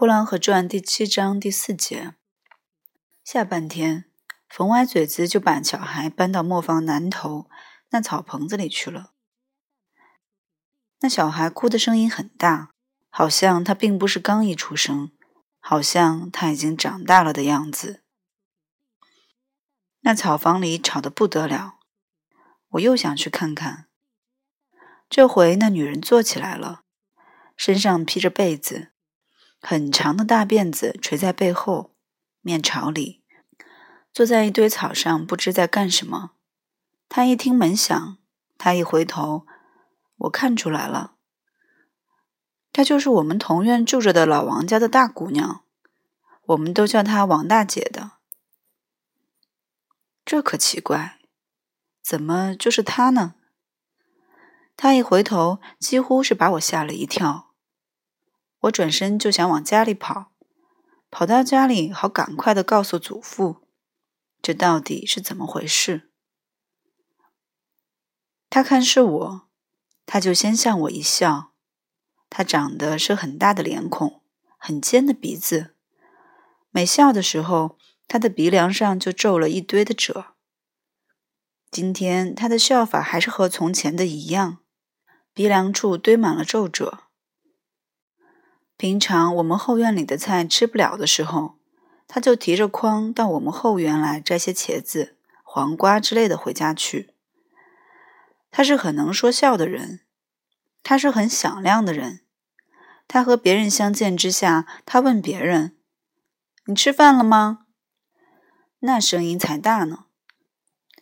呼兰河传第七章第四节下半天，冯歪嘴子就把小孩搬到磨坊南头那草棚子里去了。那小孩哭的声音很大，好像他并不是刚一出生，好像他已经长大了的样子。那草房里吵得不得了，我又想去看看。这回那女人坐起来了，身上披着被子。很长的大辫子垂在背后，面朝里，坐在一堆草上，不知在干什么。他一听门响，他一回头，我看出来了，她就是我们同院住着的老王家的大姑娘，我们都叫她王大姐的。这可奇怪，怎么就是她呢？他一回头，几乎是把我吓了一跳。我转身就想往家里跑，跑到家里好赶快的告诉祖父，这到底是怎么回事？他看是我，他就先向我一笑。他长得是很大的脸孔，很尖的鼻子，每笑的时候，他的鼻梁上就皱了一堆的褶。今天他的笑法还是和从前的一样，鼻梁处堆满了皱褶。平常我们后院里的菜吃不了的时候，他就提着筐到我们后园来摘些茄子、黄瓜之类的回家去。他是很能说笑的人，他是很响亮的人。他和别人相见之下，他问别人：“你吃饭了吗？”那声音才大呢，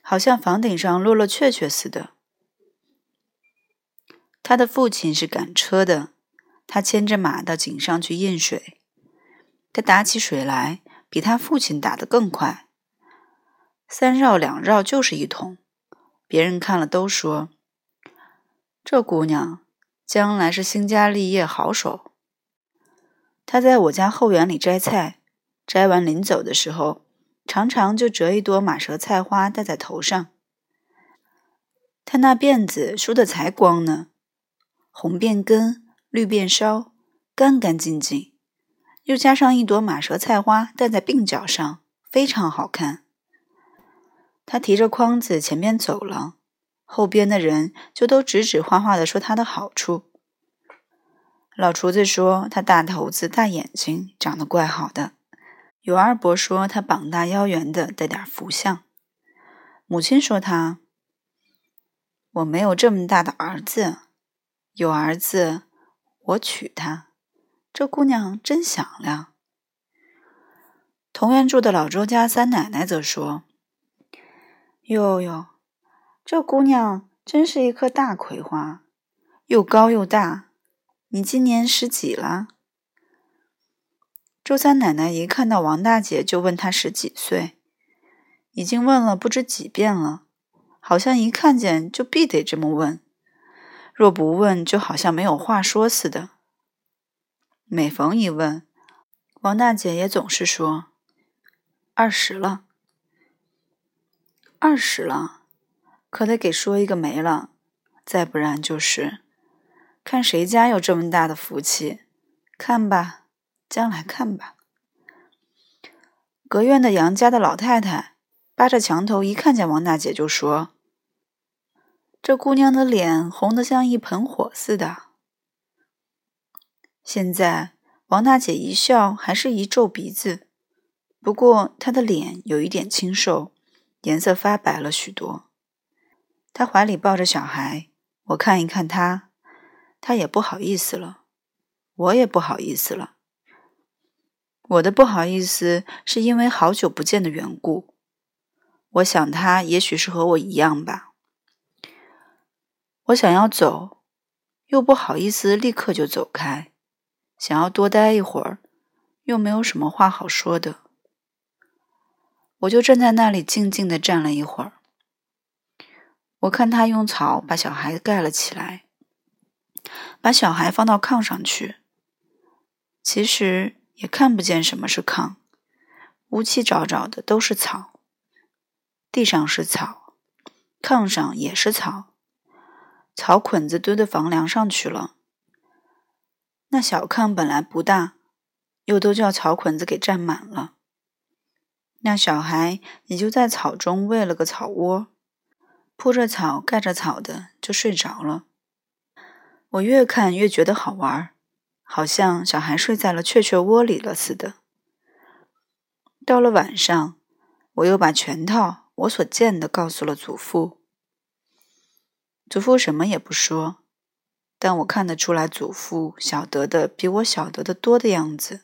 好像房顶上落了雀雀似的。他的父亲是赶车的。他牵着马到井上去印水，他打起水来比他父亲打得更快，三绕两绕就是一桶。别人看了都说：“这姑娘将来是兴家立业好手。”他在我家后园里摘菜，摘完临走的时候，常常就折一朵马舌菜花戴在头上。他那辫子梳的才光呢，红辫根。绿辫梢，干干净净，又加上一朵马舌菜花戴在鬓角上，非常好看。他提着筐子前面走了，后边的人就都指指画画的说他的好处。老厨子说他大头子、大眼睛，长得怪好的。有二伯说他膀大腰圆的，带点福相。母亲说他，我没有这么大的儿子，有儿子。我娶她，这姑娘真响亮。同院住的老周家三奶奶则说：“哟哟，这姑娘真是一棵大葵花，又高又大。你今年十几了？”周三奶奶一看到王大姐就问她十几岁，已经问了不知几遍了，好像一看见就必得这么问。若不问，就好像没有话说似的。每逢一问，王大姐也总是说：“二十了，二十了，可得给说一个没了。再不然就是看谁家有这么大的福气。看吧，将来看吧。”隔院的杨家的老太太扒着墙头，一看见王大姐就说。这姑娘的脸红得像一盆火似的。现在王大姐一笑，还是一皱鼻子，不过她的脸有一点清瘦，颜色发白了许多。她怀里抱着小孩，我看一看她，她也不好意思了，我也不好意思了。我的不好意思是因为好久不见的缘故。我想她也许是和我一样吧。我想要走，又不好意思立刻就走开；想要多待一会儿，又没有什么话好说的。我就站在那里静静的站了一会儿。我看他用草把小孩盖了起来，把小孩放到炕上去。其实也看不见什么是炕，乌漆沼沼的都是草，地上是草，炕上也是草。草捆子堆到房梁上去了。那小炕本来不大，又都叫草捆子给占满了。那小孩也就在草中喂了个草窝，铺着草盖着草的就睡着了。我越看越觉得好玩，好像小孩睡在了雀雀窝里了似的。到了晚上，我又把全套我所见的告诉了祖父。祖父什么也不说，但我看得出来，祖父晓得的比我晓得的多的样子。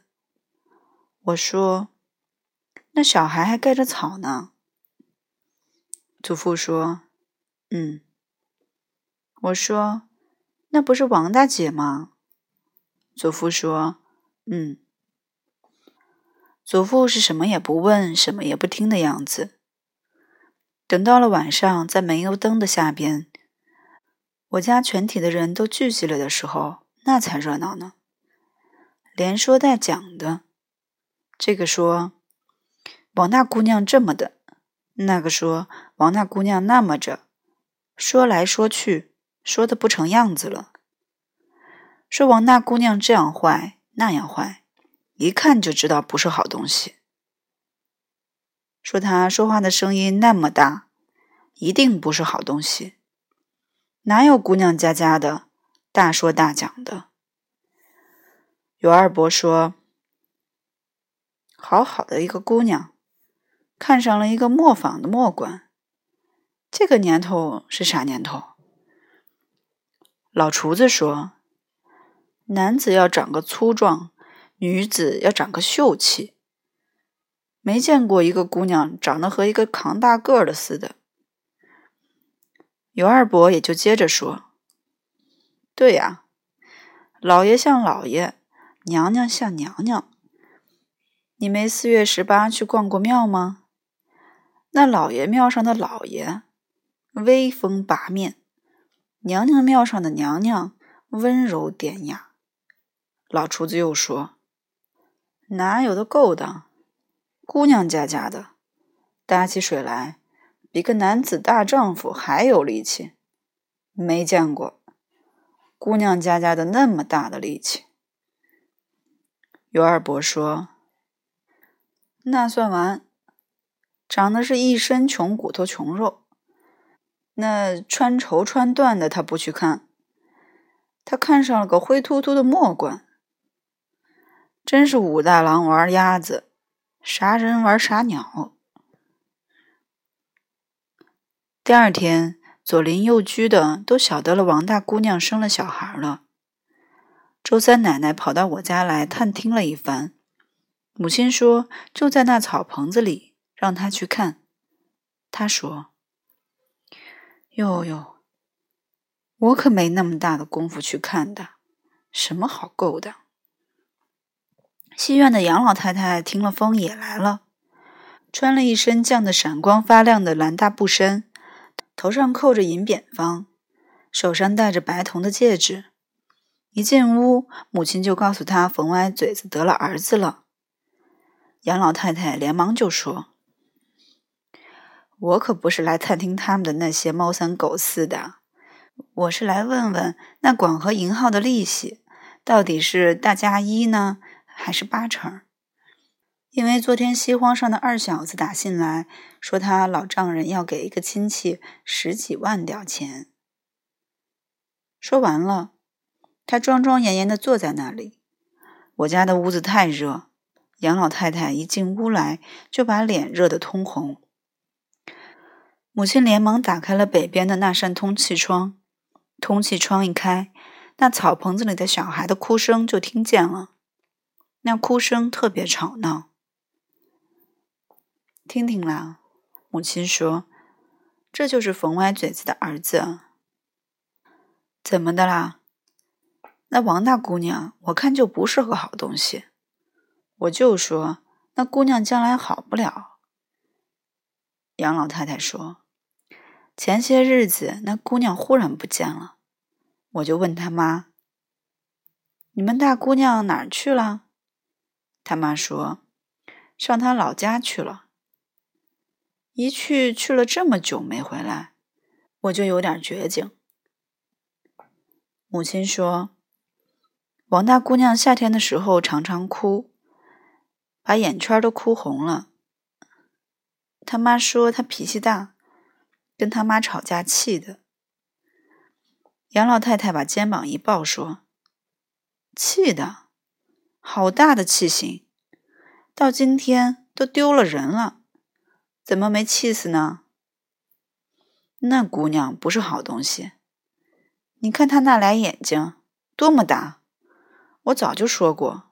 我说。那小孩还盖着草呢。祖父说：“嗯。”我说：“那不是王大姐吗？”祖父说：“嗯。”祖父是什么也不问，什么也不听的样子。等到了晚上，在煤油灯的下边，我家全体的人都聚集了的时候，那才热闹呢。连说带讲的，这个说。王大姑娘这么的，那个说王大姑娘那么着，说来说去，说的不成样子了。说王大姑娘这样坏那样坏，一看就知道不是好东西。说她说话的声音那么大，一定不是好东西。哪有姑娘家家的大说大讲的？有二伯说，好好的一个姑娘。看上了一个磨坊的磨官，这个年头是啥年头？老厨子说：“男子要长个粗壮，女子要长个秀气。”没见过一个姑娘长得和一个扛大个的似的。尤二伯也就接着说：“对呀，老爷像老爷，娘娘像娘娘。你没四月十八去逛过庙吗？”那老爷庙上的老爷威风八面，娘娘庙上的娘娘温柔典雅。老厨子又说：“哪有的够当？姑娘家家的打起水来，比个男子大丈夫还有力气。没见过姑娘家家的那么大的力气。”尤二伯说：“那算完。”长得是一身穷骨头穷肉，那穿绸穿缎的他不去看，他看上了个灰秃秃的磨官，真是武大郎玩鸭子，啥人玩啥鸟。第二天，左邻右居的都晓得了王大姑娘生了小孩了。周三奶奶跑到我家来探听了一番，母亲说就在那草棚子里。让她去看，她说：“哟哟，我可没那么大的功夫去看的，什么好够的。”戏院的杨老太太听了风也来了，穿了一身绛的闪光发亮的蓝大布衫，头上扣着银扁方，手上戴着白铜的戒指。一进屋，母亲就告诉他冯歪嘴子得了儿子了。杨老太太连忙就说。我可不是来探听他们的那些猫三狗四的，我是来问问那广和银号的利息到底是大加一呢，还是八成？因为昨天西荒上的二小子打信来说，他老丈人要给一个亲戚十几万吊钱。说完了，他庄庄严严的坐在那里。我家的屋子太热，杨老太太一进屋来就把脸热得通红。母亲连忙打开了北边的那扇通气窗，通气窗一开，那草棚子里的小孩的哭声就听见了。那哭声特别吵闹。听听啦，母亲说：“这就是冯歪嘴子的儿子。”怎么的啦？那王大姑娘，我看就不是个好东西。我就说那姑娘将来好不了。杨老太太说。前些日子，那姑娘忽然不见了，我就问他妈：“你们大姑娘哪儿去了？”他妈说：“上她老家去了。”一去去了这么久没回来，我就有点绝境。母亲说：“王大姑娘夏天的时候常常哭，把眼圈都哭红了。他妈说他脾气大，跟他妈吵架气的。杨老太太把肩膀一抱，说：“气的，好大的气性，到今天都丢了人了，怎么没气死呢？那姑娘不是好东西，你看她那俩眼睛多么大，我早就说过，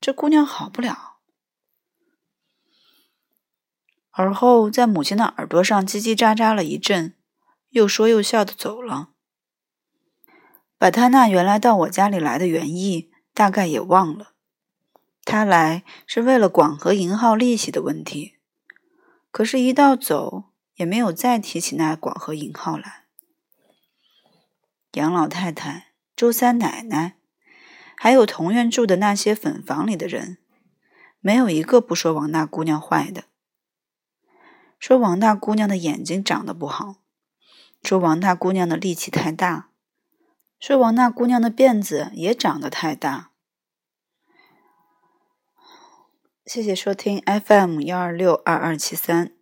这姑娘好不了。”而后在母亲的耳朵上叽叽喳喳了一阵，又说又笑的走了。把他那原来到我家里来的原意大概也忘了。他来是为了广和银号利息的问题，可是，一到走也没有再提起那广和银号来。杨老太太、周三奶奶，还有同院住的那些粉房里的人，没有一个不说王大姑娘坏的。说王大姑娘的眼睛长得不好，说王大姑娘的力气太大，说王大姑娘的辫子也长得太大。谢谢收听 FM 幺二六二二七三。